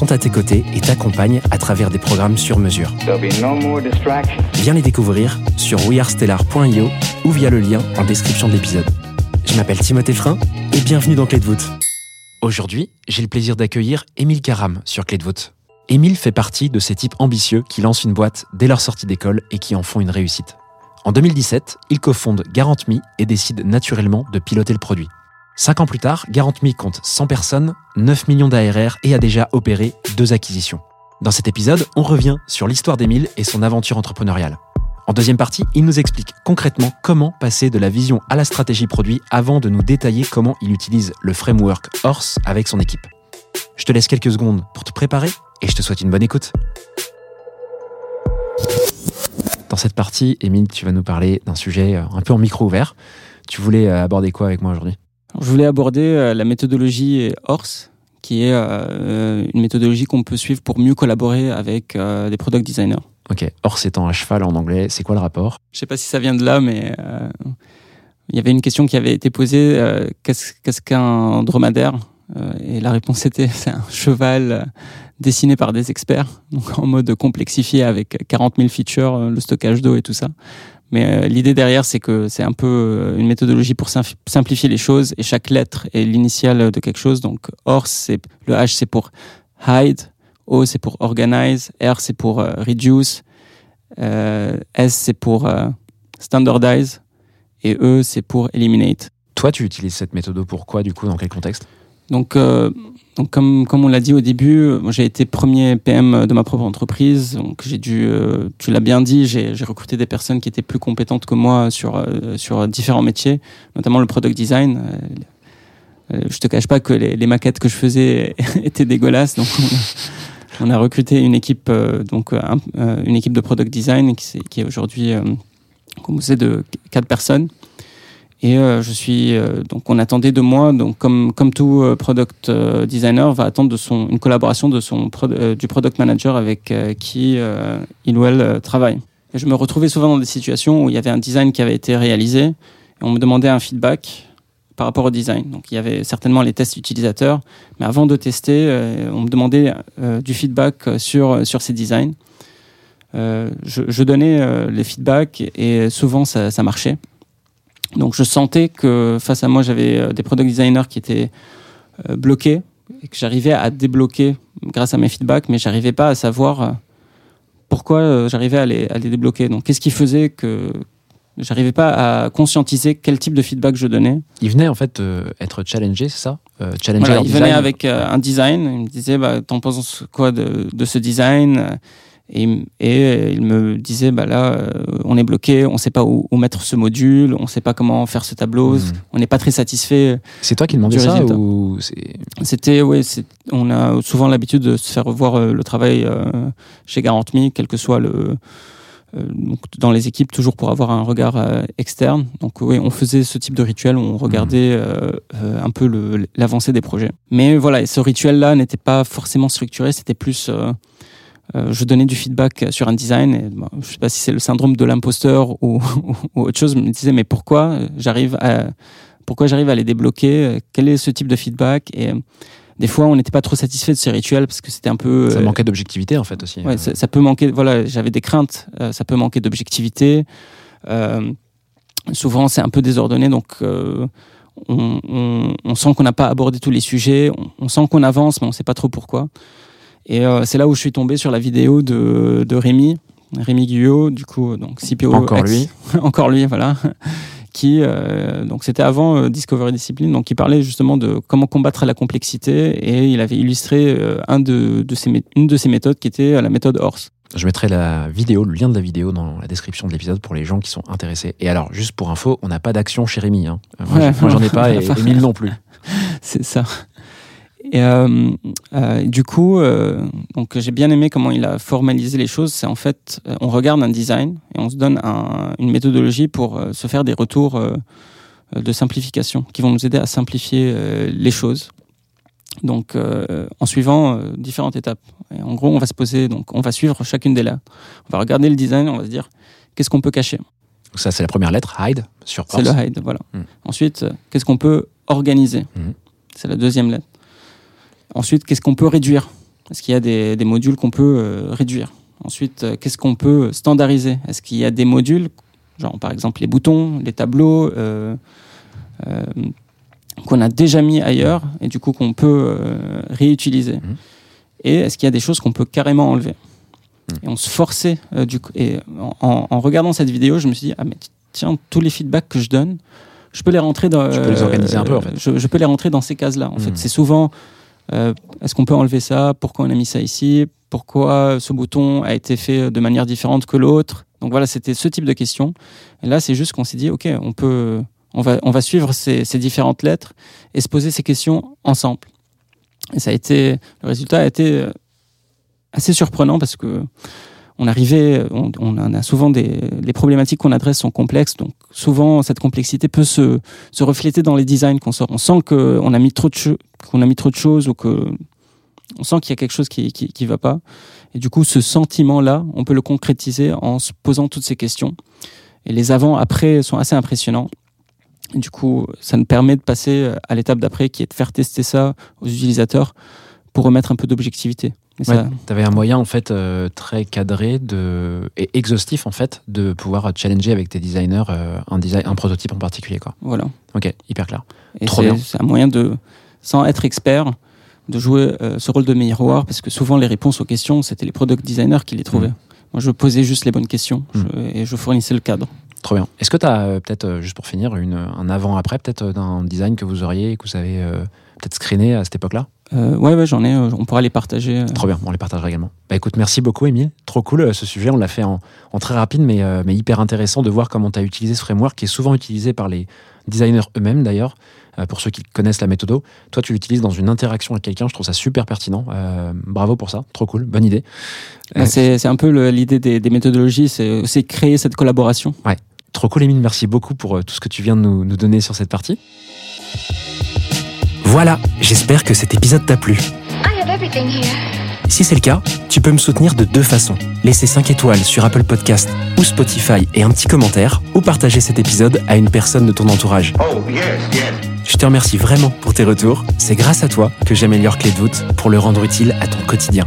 sont à tes côtés et t'accompagnent à travers des programmes sur mesure. No. Viens les découvrir sur wearestellar.io ou via le lien en description de l'épisode. Je m'appelle Timothée Frein et bienvenue dans Clé de voûte. Aujourd'hui, j'ai le plaisir d'accueillir Émile Caram sur Clé de voûte. Émile fait partie de ces types ambitieux qui lancent une boîte dès leur sortie d'école et qui en font une réussite. En 2017, il cofonde GarantMe et décide naturellement de piloter le produit. Cinq ans plus tard, GarantMe compte 100 personnes, 9 millions d'ARR et a déjà opéré deux acquisitions. Dans cet épisode, on revient sur l'histoire d'Émile et son aventure entrepreneuriale. En deuxième partie, il nous explique concrètement comment passer de la vision à la stratégie produit avant de nous détailler comment il utilise le framework Horse avec son équipe. Je te laisse quelques secondes pour te préparer et je te souhaite une bonne écoute. Dans cette partie, Émile, tu vas nous parler d'un sujet euh, un peu en micro ouvert. Tu voulais euh, aborder quoi avec moi aujourd'hui? Je voulais aborder euh, la méthodologie HORSE, qui est euh, une méthodologie qu'on peut suivre pour mieux collaborer avec euh, des product designers. Ok, Horse étant à cheval en anglais, c'est quoi le rapport? Je sais pas si ça vient de là, mais euh, il y avait une question qui avait été posée euh, qu'est-ce qu'un dromadaire? Et la réponse était c'est un cheval dessiné par des experts, donc en mode complexifié avec 40 000 features, le stockage d'eau et tout ça. Mais euh, l'idée derrière, c'est que c'est un peu euh, une méthodologie pour simplifier les choses et chaque lettre est l'initiale de quelque chose. Donc, OR, c'est le H, c'est pour hide, O, c'est pour organize, R, c'est pour euh, reduce, euh, S, c'est pour standardize. Et E, c'est pour eliminate. Toi, tu utilises cette méthode pourquoi, du coup, dans quel contexte? Donc, euh, donc comme, comme on l'a dit au début, j'ai été premier PM de ma propre entreprise. Donc j'ai dû, euh, tu l'as bien dit, j'ai recruté des personnes qui étaient plus compétentes que moi sur, euh, sur différents métiers, notamment le product design. Euh, euh, je te cache pas que les, les maquettes que je faisais étaient dégueulasses. Donc on a, recruté une équipe, euh, donc un- une équipe de product design qui, qui est aujourd'hui composée de quatre personnes. Et euh, je suis euh, donc on attendait de moi donc comme comme tout euh, product designer va attendre de son une collaboration de son du product manager avec qui il ou elle travaille. Et je me retrouvais souvent dans des situations où il y avait un design qui avait été réalisé et on me demandait un feedback par rapport au design. Donc il y avait certainement les tests utilisateurs, mais avant de tester, euh, on me demandait euh, du feedback sur sur ces designs. Euh, je, je donnais les feedbacks et souvent ça, ça marchait. Donc je sentais que face à moi, j'avais euh, des product designers qui étaient euh, bloqués et que j'arrivais à débloquer grâce à mes feedbacks, mais j'arrivais pas à savoir euh, pourquoi j'arrivais à les, à les débloquer. Donc qu'est-ce qui faisait que j'arrivais pas à conscientiser quel type de feedback je donnais. Il venait en fait euh, être challengé, c'est ça? Euh, Challenger Voilà, il design. venait avec euh, un design, il me disait bah, t'en penses quoi de, de ce design? Et, et il me disait bah là euh, on est bloqué, on sait pas où, où mettre ce module, on sait pas comment faire ce tableau, Mhm. on n'est pas très satisfait. C'est toi qui demandais ça ou C'était, oui, on a souvent l'habitude de se faire revoir euh, le travail euh, chez GarantMe, quel que soit le, euh, donc dans les équipes, toujours pour avoir un regard euh, externe. Donc oui, on faisait ce type de rituel, où on regardait euh, euh, un peu l'avancée des projets. Mais voilà, ce rituel-là n'était pas forcément structuré, c'était plus... euh, je donnais du feedback sur un design, et, bon, je sais pas si c'est le syndrome de l'imposteur ou, ou, autre chose, je me disais mais pourquoi j'arrive à pourquoi j'arrive à les débloquer? Quel est ce type de feedback? Et euh, des fois, on n'était pas trop satisfait de ces rituels parce que c'était un peu. ça euh, manquait d'objectivité en fait aussi. Ouais, ça, ça peut manquer. Voilà, j'avais des craintes. ça peut manquer d'objectivité. Euh, souvent, c'est un peu désordonné, donc euh, on, on- on sent qu'on n'a pas abordé tous les sujets. On, on sent qu'on avance, mais on ne sait pas trop pourquoi. Et euh, c'est là où je suis tombé sur la vidéo de, de Rémi, Rémi Guyot, du coup, donc CPO. Encore ex- lui. encore lui, voilà. Qui, euh, donc c'était avant euh, Discovery Discipline, donc il parlait justement de comment combattre la complexité et il avait illustré euh, un de, de ses une de ses méthodes qui était la méthode Horse. Je mettrai la vidéo, le lien de la vidéo dans la description de l'épisode pour les gens qui sont intéressés. Et alors, juste pour info, on n'a pas d'action chez Rémi. Hein. Euh, Moi, Ouais, j'en ai pas et. Émile non plus. C'est ça. Et euh, euh, du coup, euh, donc j'ai bien aimé comment il a formalisé les choses. C'est en fait, on regarde un design et on se donne un- une méthodologie pour se faire des retours de simplification qui vont nous aider à simplifier les choses. Donc, en suivant différentes étapes. Et en gros, on va se poser, donc on va suivre chacune des lettres. On va regarder le design, on va se dire qu'est-ce qu'on peut cacher? Ça, c'est la première lettre, hide, sur C'est le hide, voilà. Hmm. Ensuite, qu'est-ce qu'on peut organiser? Mhm. C'est la deuxième lettre. Ensuite, qu'est-ce qu'on peut réduire? Est-ce qu'il y a des, des modules qu'on peut euh, réduire? Ensuite, euh, qu'est-ce qu'on peut standardiser? Est-ce qu'il y a des modules, genre par exemple les boutons, les tableaux, euh, euh, qu'on a déjà mis ailleurs et du coup qu'on peut euh, réutiliser? Mhm. Et est-ce qu'il y a des choses qu'on peut carrément enlever? Mhm. Et on se forçait du coup. Et en, regardant cette vidéo, je me suis dit ah mais tiens tous les feedbacks que je donne, je peux les rentrer dans. Tu peux les organiser un peu, en fait. Je, je peux les rentrer dans ces cases-là. En Mhm. fait, c'est souvent euh, est-ce qu'on peut enlever ça? Pourquoi on a mis ça ici? Pourquoi ce bouton a été fait de manière différente que l'autre? Donc voilà, c'était ce type de questions. Et là, c'est juste qu'on s'est dit ok, on peut, on va, on va suivre ces, ces différentes lettres et se poser ces questions ensemble. Et ça a été, le résultat a été euh, assez surprenant parce que on arrivait, on, on en a souvent des, les problématiques qu'on adresse sont complexes, donc souvent cette complexité peut se, refléter dans les designs qu'on sort. On sent qu'on a mis trop de qu'on a mis trop de choses ou que on sent qu'il y a quelque chose qui, qui, va pas. Et du coup, ce sentiment-là, on peut le concrétiser en se posant toutes ces questions. Et les avant après sont assez impressionnants. Et du coup, ça nous permet de passer à l'étape d'après, qui est de faire tester ça aux utilisateurs pour remettre un peu d'objectivité. Ça- Tu avais un moyen en fait euh, très cadré de... et exhaustif en fait de pouvoir challenger avec tes designers euh, un, design, un prototype en particulier. Quoi. voilà. Ok, hyper clair. Et Trop c'est bien. c'est un moyen de, sans être expert, de jouer euh, ce rôle de miroir, parce que souvent les réponses aux questions, c'était les product designers qui les trouvaient. Mm. Moi, je posais juste les bonnes questions Mm. je- et je fournissais le cadre. Trop bien. Est-ce que tu as peut-être, euh, juste pour finir, une, un avant-après peut-être euh, d'un design que vous auriez, que vous avez euh, peut-être screené à cette époque-là? Euh, ouais, ouais, j'en ai. euh, on pourra les partager. euh. Trop bien, on les partagera également. Bah écoute, merci beaucoup Émile. Trop cool ce sujet, on l'a fait en, en très rapide mais, euh, mais hyper intéressant de voir comment tu as utilisé ce framework qui est souvent utilisé par les designers eux-mêmes d'ailleurs, euh, pour ceux qui connaissent la méthode. Toi tu l'utilises dans une interaction avec quelqu'un, je trouve ça super pertinent. Bravo pour ça, trop cool, bonne idée. Bah, c'est un peu l'idée des, des méthodologies, c'est créer cette collaboration. Trop cool Émile, merci beaucoup pour tout ce que tu viens de nous, nous donner sur cette partie. Voilà, j'espère que cet épisode t'a plu. I have everything here. Si c'est le cas, tu peux me soutenir de deux façons. Laisser 5 étoiles sur Apple Podcast ou Spotify et un petit commentaire, ou partager cet épisode à une personne de ton entourage. Oh, yes, yes. Je te remercie vraiment pour tes retours. C'est grâce à toi que j'améliore Clé de voûte pour le rendre utile à ton quotidien.